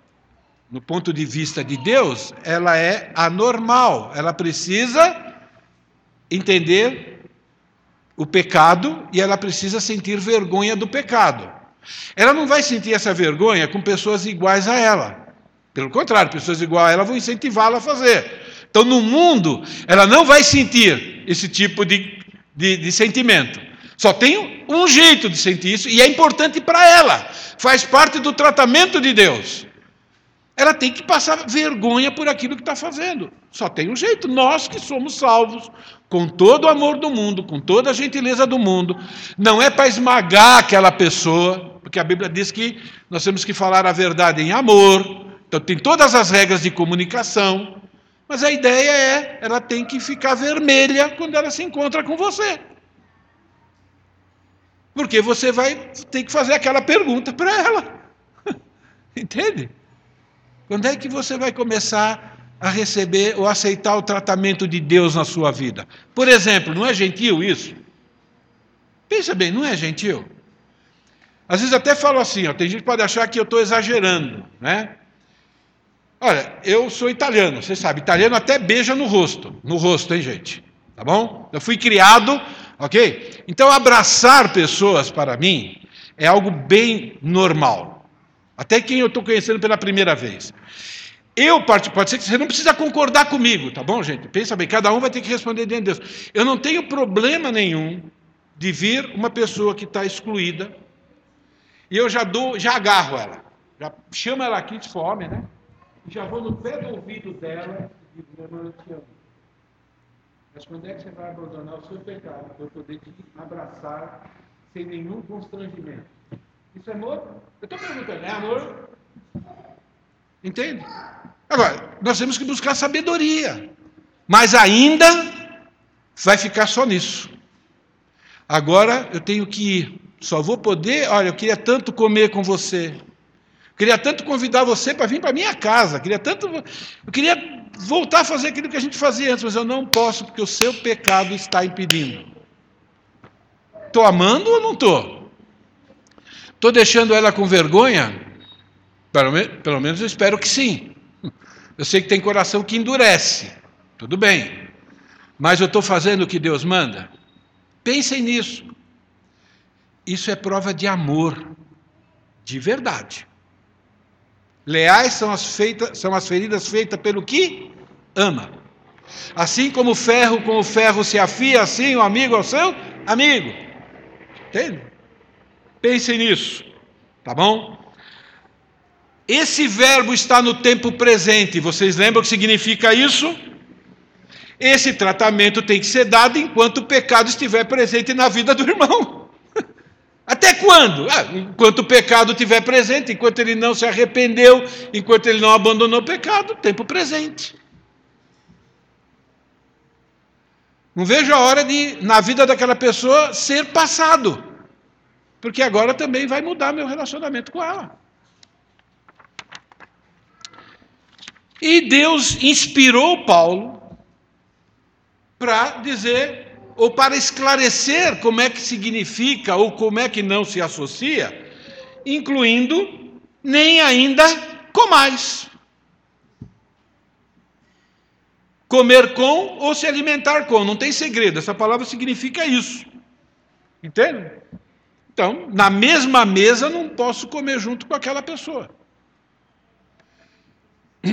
S1: no ponto de vista de Deus, ela é anormal. Ela precisa entender o pecado e ela precisa sentir vergonha do pecado. Ela não vai sentir essa vergonha com pessoas iguais a ela. Pelo contrário, pessoas iguais a ela vão incentivá-la a fazer. Então, no mundo, ela não vai sentir esse tipo de, de, de sentimento. Só tem um jeito de sentir isso e é importante para ela. Faz parte do tratamento de Deus ela tem que passar vergonha por aquilo que está fazendo. Só tem um jeito. Nós que somos salvos, com todo o amor do mundo, com toda a gentileza do mundo, não é para esmagar aquela pessoa, porque a Bíblia diz que nós temos que falar a verdade em amor. Então tem todas as regras de comunicação, mas a ideia é, ela tem que ficar vermelha quando ela se encontra com você. Porque você vai ter que fazer aquela pergunta para ela. [LAUGHS] Entende? Quando é que você vai começar a receber ou aceitar o tratamento de Deus na sua vida? Por exemplo, não é gentil isso? Pensa bem, não é gentil? Às vezes até falo assim, ó, tem gente que pode achar que eu estou exagerando, né? Olha, eu sou italiano, você sabe, italiano até beija no rosto, no rosto, hein, gente? Tá bom? Eu fui criado, ok? Então, abraçar pessoas para mim é algo bem normal. Até quem eu estou conhecendo pela primeira vez. Eu, pode ser que você não precisa concordar comigo, tá bom, gente? Pensa bem, cada um vai ter que responder diante de Deus. Eu não tenho problema nenhum de vir uma pessoa que está excluída e eu já dou, já agarro ela, já chamo ela aqui de fome, né? Já vou no pé do ouvido dela e digo, irmã, eu te amo. Mas quando é que você vai abandonar o seu pecado para poder te abraçar sem nenhum constrangimento? Isso é amor? Eu estou perguntando, é amor? Entende? Agora, nós temos que buscar sabedoria. Mas ainda vai ficar só nisso. Agora eu tenho que ir. Só vou poder. Olha, eu queria tanto comer com você. queria tanto convidar você para vir para minha casa. queria tanto. Eu queria voltar a fazer aquilo que a gente fazia antes, mas eu não posso porque o seu pecado está impedindo. Estou amando ou não estou? Estou deixando ela com vergonha? Pelo, pelo menos eu espero que sim. Eu sei que tem coração que endurece. Tudo bem. Mas eu estou fazendo o que Deus manda? Pensem nisso. Isso é prova de amor, de verdade. Leais são as, são as feridas feitas pelo que ama. Assim como o ferro com o ferro se afia, assim o amigo ao seu amigo. Entende? Pensem nisso, tá bom? Esse verbo está no tempo presente. Vocês lembram o que significa isso? Esse tratamento tem que ser dado enquanto o pecado estiver presente na vida do irmão. Até quando? Ah, enquanto o pecado estiver presente, enquanto ele não se arrependeu, enquanto ele não abandonou o pecado, tempo presente. Não vejo a hora de, na vida daquela pessoa, ser passado. Porque agora também vai mudar meu relacionamento com ela. E Deus inspirou Paulo para dizer, ou para esclarecer como é que significa ou como é que não se associa, incluindo nem ainda comais. Comer com ou se alimentar com, não tem segredo, essa palavra significa isso. Entende? Então, na mesma mesa não posso comer junto com aquela pessoa. [CLEARS THROAT]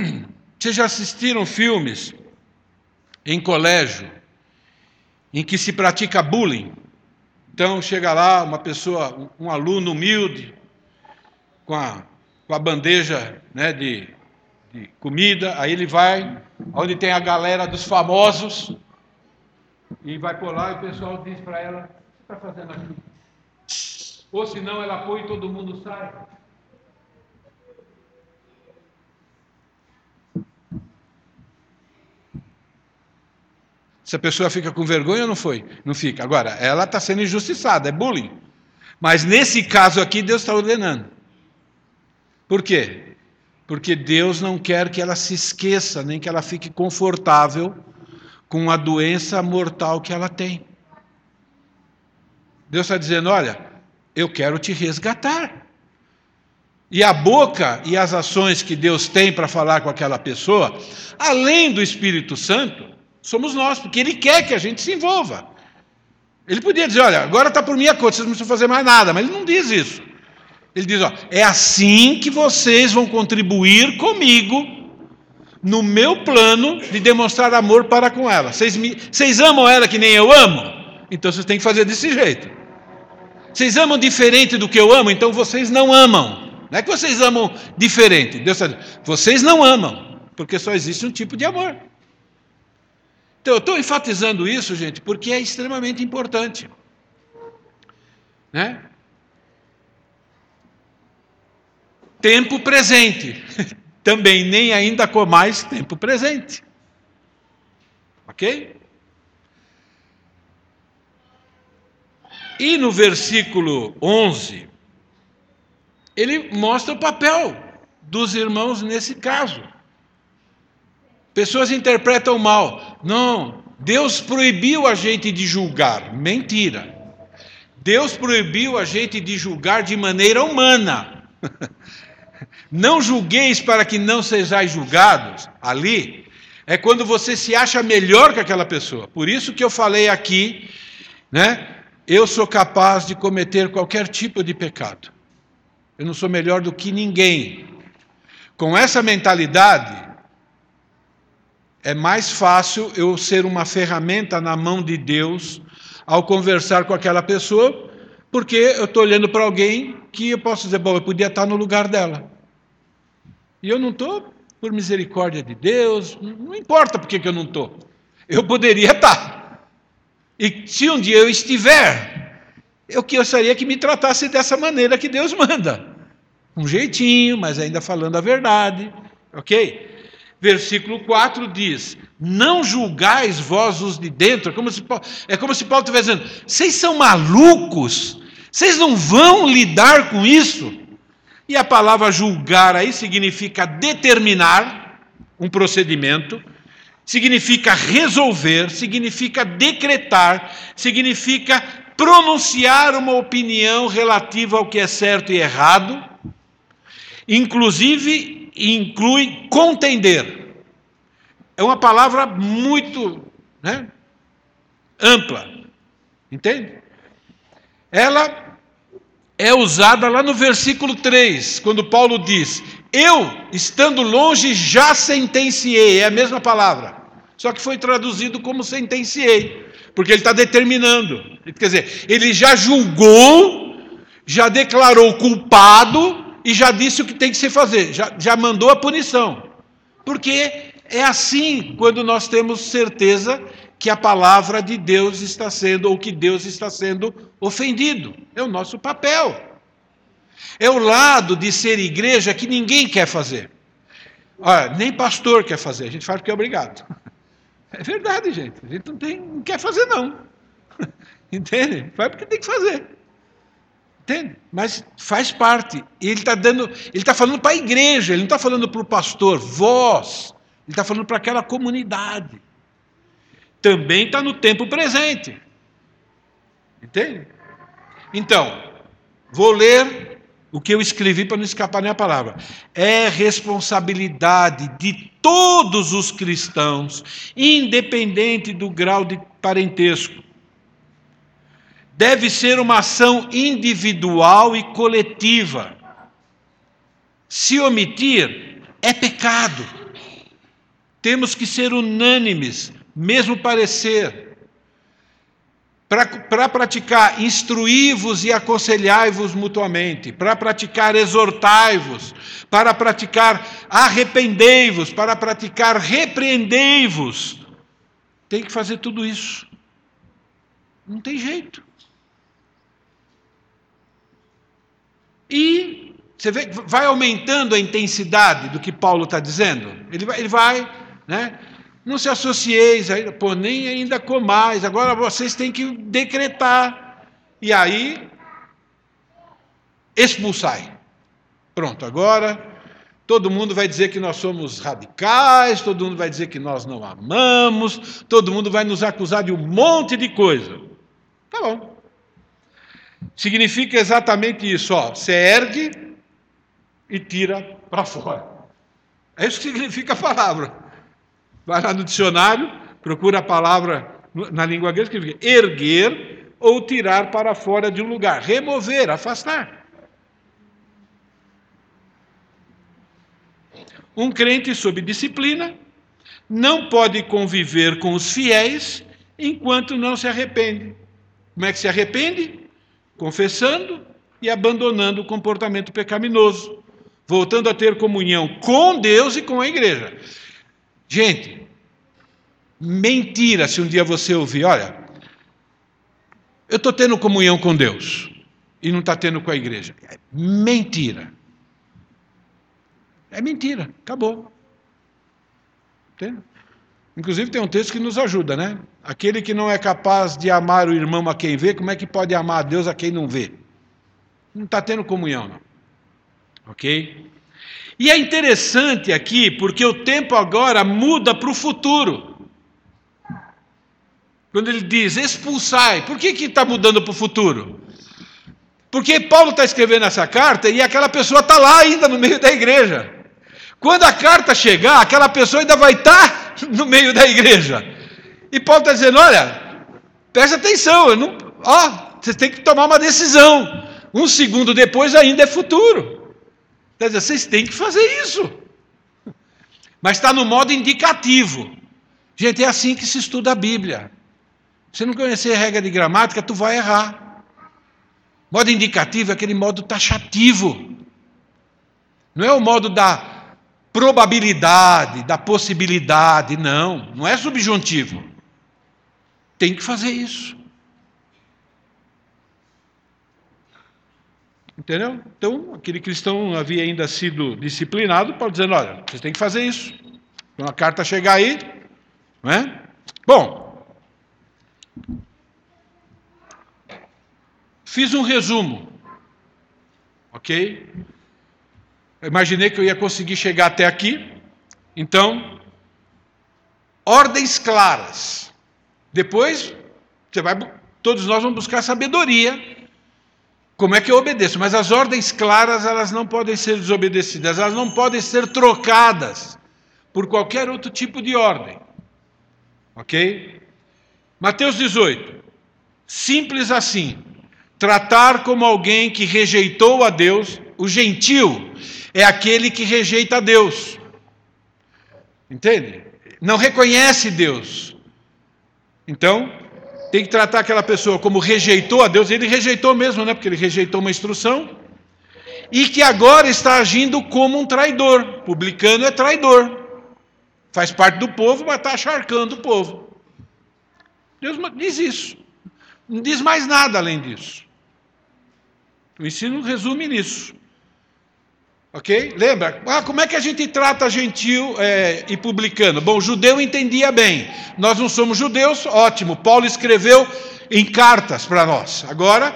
S1: Vocês já assistiram filmes em colégio em que se pratica bullying. Então chega lá uma pessoa, um aluno humilde, com a, com a bandeja né, de, de comida, aí ele vai, onde tem a galera dos famosos, e vai por lá e o pessoal diz para ela, o que está fazendo aqui? Ou senão ela põe e todo mundo sai. Se a pessoa fica com vergonha não foi? Não fica. Agora, ela está sendo injustiçada, é bullying. Mas nesse caso aqui, Deus está ordenando. Por quê? Porque Deus não quer que ela se esqueça, nem que ela fique confortável com a doença mortal que ela tem. Deus está dizendo: olha, eu quero te resgatar. E a boca e as ações que Deus tem para falar com aquela pessoa, além do Espírito Santo, somos nós, porque Ele quer que a gente se envolva. Ele podia dizer: olha, agora está por minha conta, vocês não precisam fazer mais nada, mas Ele não diz isso. Ele diz: ó, é assim que vocês vão contribuir comigo no meu plano de demonstrar amor para com ela. Vocês, me, vocês amam ela que nem eu amo? Então vocês têm que fazer desse jeito. Vocês amam diferente do que eu amo? Então vocês não amam. Não é que vocês amam diferente. Deus está dizendo, vocês não amam, porque só existe um tipo de amor. Então, eu estou enfatizando isso, gente, porque é extremamente importante. Né? Tempo presente. [LAUGHS] Também nem ainda com mais tempo presente. Ok? E no versículo 11, ele mostra o papel dos irmãos nesse caso. Pessoas interpretam mal. Não, Deus proibiu a gente de julgar. Mentira. Deus proibiu a gente de julgar de maneira humana. [LAUGHS] Não julgueis para que não sejais julgados. Ali é quando você se acha melhor que aquela pessoa. Por isso que eu falei aqui, né? eu sou capaz de cometer qualquer tipo de pecado. Eu não sou melhor do que ninguém. Com essa mentalidade, é mais fácil eu ser uma ferramenta na mão de Deus ao conversar com aquela pessoa, porque eu estou olhando para alguém que eu posso dizer, bom, eu podia estar no lugar dela. E eu não estou, por misericórdia de Deus, não importa porque que eu não estou. Eu poderia estar. E se um dia eu estiver, eu gostaria que me tratasse dessa maneira que Deus manda. Um jeitinho, mas ainda falando a verdade. Ok? Versículo 4 diz: Não julgais vós os de dentro. É como se, é como se Paulo estivesse dizendo: Vocês são malucos? Vocês não vão lidar com isso? E a palavra julgar aí significa determinar um procedimento, significa resolver, significa decretar, significa pronunciar uma opinião relativa ao que é certo e errado, inclusive inclui contender. É uma palavra muito né, ampla, entende? Ela é usada lá no versículo 3, quando Paulo diz: Eu, estando longe, já sentenciei. É a mesma palavra, só que foi traduzido como sentenciei, porque ele está determinando. Quer dizer, ele já julgou, já declarou culpado e já disse o que tem que se fazer, já, já mandou a punição. Porque é assim quando nós temos certeza que a palavra de Deus está sendo, ou que Deus está sendo ofendido. É o nosso papel. É o lado de ser igreja que ninguém quer fazer. Olha, nem pastor quer fazer, a gente faz porque é obrigado. É verdade, gente. A gente não, tem, não quer fazer, não. [LAUGHS] Entende? Faz porque tem que fazer. Entende? Mas faz parte. Ele está dando, ele está falando para a igreja, ele não está falando para o pastor, vós. Ele está falando para aquela comunidade também está no tempo presente. Entende? Então, vou ler o que eu escrevi para não escapar nem a palavra. É responsabilidade de todos os cristãos, independente do grau de parentesco. Deve ser uma ação individual e coletiva. Se omitir, é pecado. Temos que ser unânimes mesmo parecer. Para praticar, instruí-vos e aconselhai-vos mutuamente. Para praticar, exortai-vos. Para praticar, arrependei-vos. Para praticar, repreendei-vos. Tem que fazer tudo isso. Não tem jeito. E você vê, vai aumentando a intensidade do que Paulo está dizendo. Ele vai, ele vai né? Não se associeis pô, nem ainda comais. Agora vocês têm que decretar. E aí, expulsai. Pronto, agora todo mundo vai dizer que nós somos radicais, todo mundo vai dizer que nós não amamos, todo mundo vai nos acusar de um monte de coisa. Tá bom. Significa exatamente isso, ó. Você ergue e tira para fora. É isso que significa a palavra. Vai lá no dicionário, procura a palavra na língua grega, significa erguer ou tirar para fora de um lugar, remover, afastar. Um crente sob disciplina não pode conviver com os fiéis enquanto não se arrepende. Como é que se arrepende? Confessando e abandonando o comportamento pecaminoso, voltando a ter comunhão com Deus e com a igreja. Gente, mentira se um dia você ouvir, olha, eu estou tendo comunhão com Deus e não está tendo com a igreja. Mentira. É mentira, acabou. Entende? Inclusive tem um texto que nos ajuda, né? Aquele que não é capaz de amar o irmão a quem vê, como é que pode amar a Deus a quem não vê? Não está tendo comunhão, não. Ok? E é interessante aqui, porque o tempo agora muda para o futuro. Quando ele diz expulsai, por que está mudando para o futuro? Porque Paulo está escrevendo essa carta e aquela pessoa está lá ainda no meio da igreja. Quando a carta chegar, aquela pessoa ainda vai estar tá [LAUGHS] no meio da igreja. E Paulo está dizendo: olha, presta atenção, eu não, ó, Você tem que tomar uma decisão. Um segundo depois ainda é futuro. Quer dizer, vocês têm que fazer isso. Mas está no modo indicativo. Gente, é assim que se estuda a Bíblia. Se não conhecer a regra de gramática, tu vai errar. Modo indicativo é aquele modo taxativo. Não é o modo da probabilidade, da possibilidade, não. Não é subjuntivo. Tem que fazer isso. Entendeu? Então, aquele cristão havia ainda sido disciplinado, Paulo dizendo: olha, vocês têm que fazer isso. Quando a carta chegar aí, não é? Bom, fiz um resumo, ok? Eu imaginei que eu ia conseguir chegar até aqui, então, ordens claras. Depois, você vai, todos nós vamos buscar sabedoria como é que eu obedeço? Mas as ordens claras, elas não podem ser desobedecidas, elas não podem ser trocadas por qualquer outro tipo de ordem. Ok? Mateus 18. Simples assim. Tratar como alguém que rejeitou a Deus, o gentil é aquele que rejeita a Deus. Entende? Não reconhece Deus. Então, tem que tratar aquela pessoa como rejeitou a Deus, ele rejeitou mesmo, né? Porque ele rejeitou uma instrução, e que agora está agindo como um traidor. Publicano é traidor. Faz parte do povo, mas está acharcando o povo. Deus diz isso. Não diz mais nada além disso. O ensino resume nisso. Ok? Lembra? Ah, como é que a gente trata gentil é, e publicano? Bom, judeu entendia bem. Nós não somos judeus, ótimo. Paulo escreveu em cartas para nós. Agora,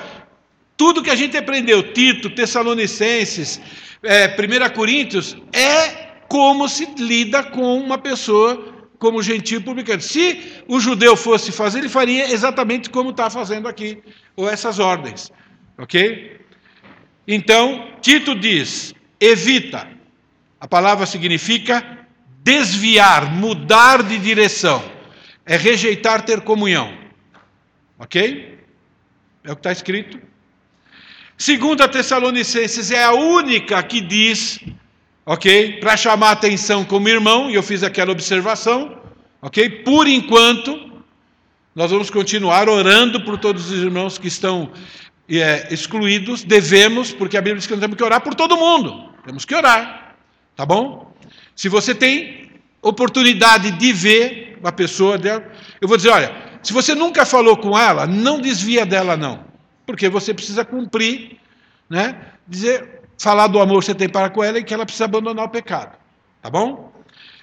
S1: tudo que a gente aprendeu, Tito, Tessalonicenses, é, 1 Coríntios, é como se lida com uma pessoa como gentil e publicano. Se o judeu fosse fazer, ele faria exatamente como está fazendo aqui, ou essas ordens. Ok? Então, Tito diz: evita. A palavra significa desviar, mudar de direção. É rejeitar ter comunhão. Ok? É o que está escrito. Segunda Tessalonicenses é a única que diz, ok? Para chamar atenção como irmão, e eu fiz aquela observação, ok? Por enquanto, nós vamos continuar orando por todos os irmãos que estão é, excluídos, devemos, porque a Bíblia diz que nós temos que orar por todo mundo. Temos que orar, tá bom? Se você tem oportunidade de ver uma pessoa dela, eu vou dizer, olha, se você nunca falou com ela, não desvia dela não, porque você precisa cumprir, né? Dizer, falar do amor que você tem para com ela e que ela precisa abandonar o pecado, tá bom?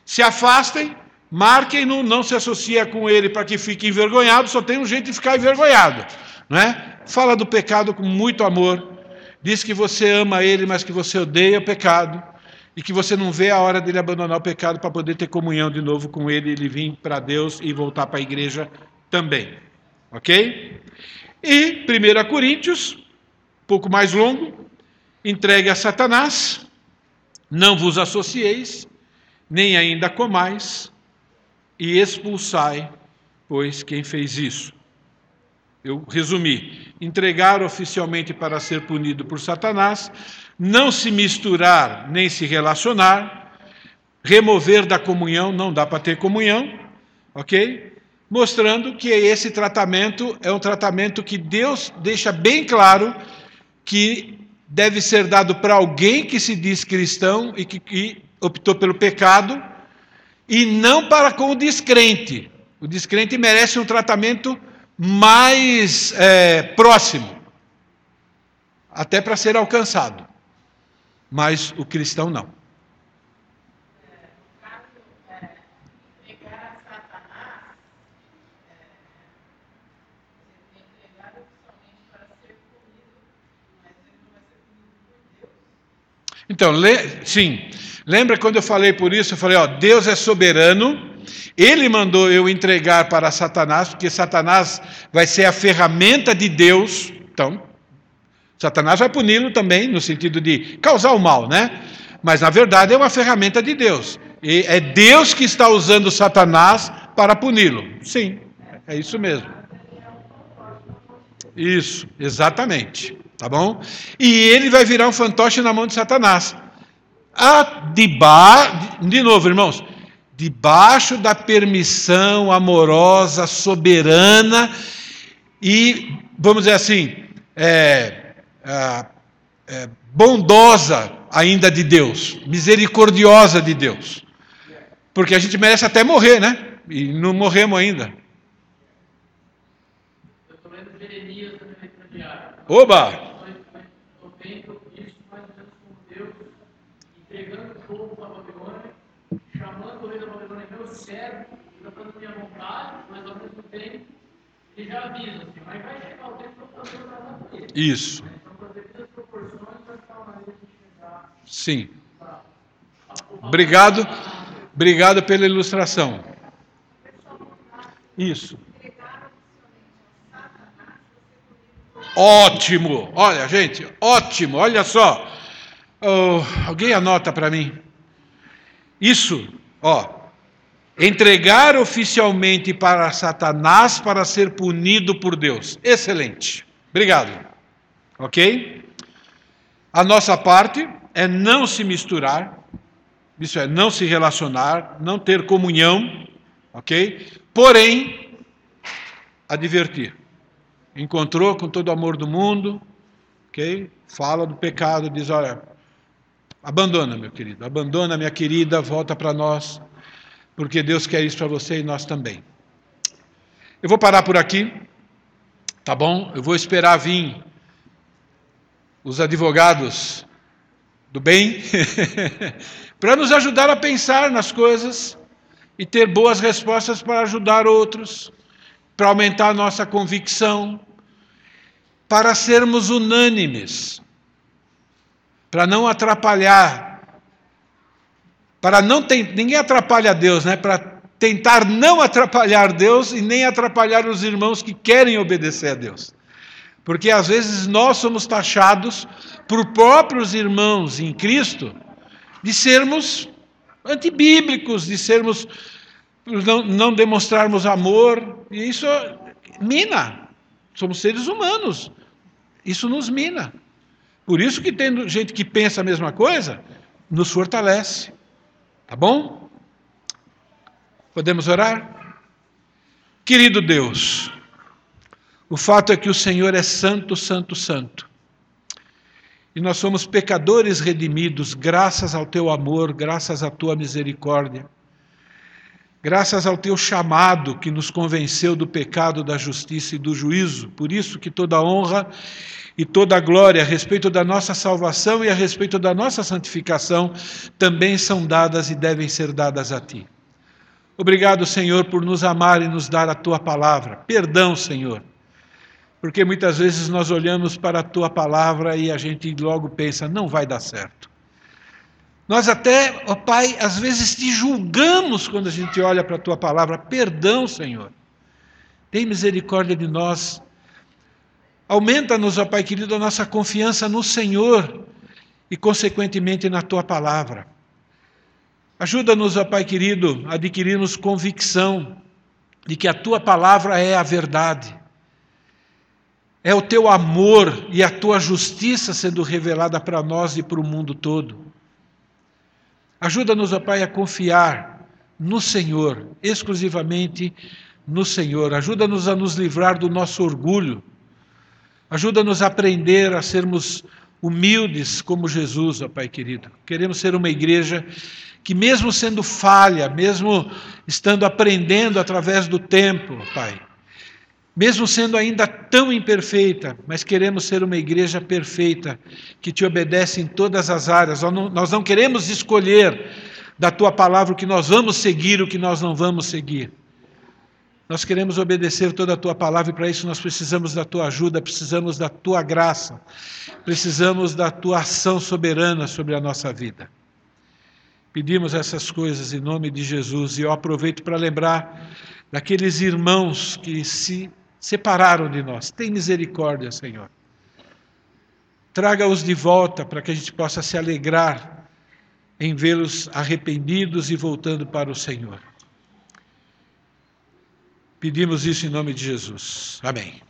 S1: Se afastem, marquem-no, não se associa com ele para que fique envergonhado, só tem um jeito de ficar envergonhado, não é? Fala do pecado com muito amor, diz que você ama ele, mas que você odeia o pecado e que você não vê a hora dele abandonar o pecado para poder ter comunhão de novo com ele, ele vir para Deus e voltar para a igreja também. Ok? E 1 Coríntios, um pouco mais longo, entregue a Satanás, não vos associeis, nem ainda comais, e expulsai, pois quem fez isso eu resumi, entregar oficialmente para ser punido por Satanás, não se misturar nem se relacionar, remover da comunhão, não dá para ter comunhão, ok? Mostrando que esse tratamento é um tratamento que Deus deixa bem claro que deve ser dado para alguém que se diz cristão e que, optou pelo pecado, e não para com o descrente. O descrente merece um tratamento mais é, próximo, até para ser alcançado. Mas o cristão não. Então, le, sim, lembra quando eu falei por isso? Eu falei, ó, Deus é soberano ele mandou eu entregar para Satanás, porque Satanás vai ser a ferramenta de Deus. Então, Satanás vai puni-lo também, no sentido de causar o mal, né? Mas na verdade é uma ferramenta de Deus. E é Deus que está usando Satanás para puni-lo. Sim, é isso mesmo. Isso, exatamente. Tá bom? E ele vai virar um fantoche na mão de Satanás. A, de, ba... de novo, irmãos, debaixo da permissão amorosa, soberana e, vamos dizer assim, é, é, é, bondosa ainda de Deus, misericordiosa de Deus. Porque a gente merece até morrer, né? E não morremos ainda. Oba! Ele já avisa, assim, mas vai chegar o tempo para fazer o casamento. Isso. Sim. Obrigado. Obrigado pela ilustração. Isso. Ótimo! Olha, gente, ótimo! Olha só. Oh, alguém anota para mim. Isso, ó. Entregar oficialmente para Satanás para ser punido por Deus. Excelente. Obrigado. Ok? A nossa parte é não se misturar, isso é, não se relacionar, não ter comunhão, ok? Porém, advertir. Encontrou com todo o amor do mundo, ok? Fala do pecado, diz: olha, abandona, meu querido, abandona, minha querida, volta para nós porque Deus quer isso para você e nós também. Eu vou parar por aqui, tá bom? Eu vou esperar vir os advogados do bem [LAUGHS] para nos ajudar a pensar nas coisas e ter boas respostas para ajudar outros, para aumentar nossa convicção, para sermos unânimes, para não atrapalhar para não ter, ninguém atrapalha Deus, né? Para tentar não atrapalhar Deus e nem atrapalhar os irmãos que querem obedecer a Deus. Porque às vezes nós somos taxados por próprios irmãos em Cristo de sermos antibíblicos, de sermos não, não demonstrarmos amor, e isso mina. Somos seres humanos. Isso nos mina. Por isso que tendo gente que pensa a mesma coisa, nos fortalece. Tá bom? Podemos orar? Querido Deus, o fato é que o Senhor é santo, santo, santo. E nós somos pecadores redimidos graças ao teu amor, graças à tua misericórdia. Graças ao teu chamado que nos convenceu do pecado, da justiça e do juízo. Por isso que toda honra e toda a glória a respeito da nossa salvação e a respeito da nossa santificação também são dadas e devem ser dadas a Ti. Obrigado, Senhor, por nos amar e nos dar a Tua palavra. Perdão, Senhor, porque muitas vezes nós olhamos para a Tua palavra e a gente logo pensa, não vai dar certo. Nós até, ó Pai, às vezes te julgamos quando a gente olha para a Tua palavra. Perdão, Senhor. Tem misericórdia de nós Aumenta-nos, ó Pai querido, a nossa confiança no Senhor e, consequentemente, na Tua palavra. Ajuda-nos, ó Pai querido, a adquirirmos convicção de que a Tua palavra é a verdade. É o Teu amor e a Tua justiça sendo revelada para nós e para o mundo todo. Ajuda-nos, ó Pai, a confiar no Senhor, exclusivamente no Senhor. Ajuda-nos a nos livrar do nosso orgulho Ajuda-nos a aprender a sermos humildes como Jesus, ó Pai querido. Queremos ser uma igreja que, mesmo sendo falha, mesmo estando aprendendo através do tempo, Pai, mesmo sendo ainda tão imperfeita, mas queremos ser uma igreja perfeita, que te obedece em todas as áreas. Nós não queremos escolher da tua palavra o que nós vamos seguir, o que nós não vamos seguir. Nós queremos obedecer toda a tua palavra e para isso nós precisamos da tua ajuda, precisamos da tua graça, precisamos da tua ação soberana sobre a nossa vida. Pedimos essas coisas em nome de Jesus e eu aproveito para lembrar daqueles irmãos que se separaram de nós. Tem misericórdia, Senhor. Traga-os de volta para que a gente possa se alegrar em vê-los arrependidos e voltando para o Senhor. Pedimos isso em nome de Jesus. Amém.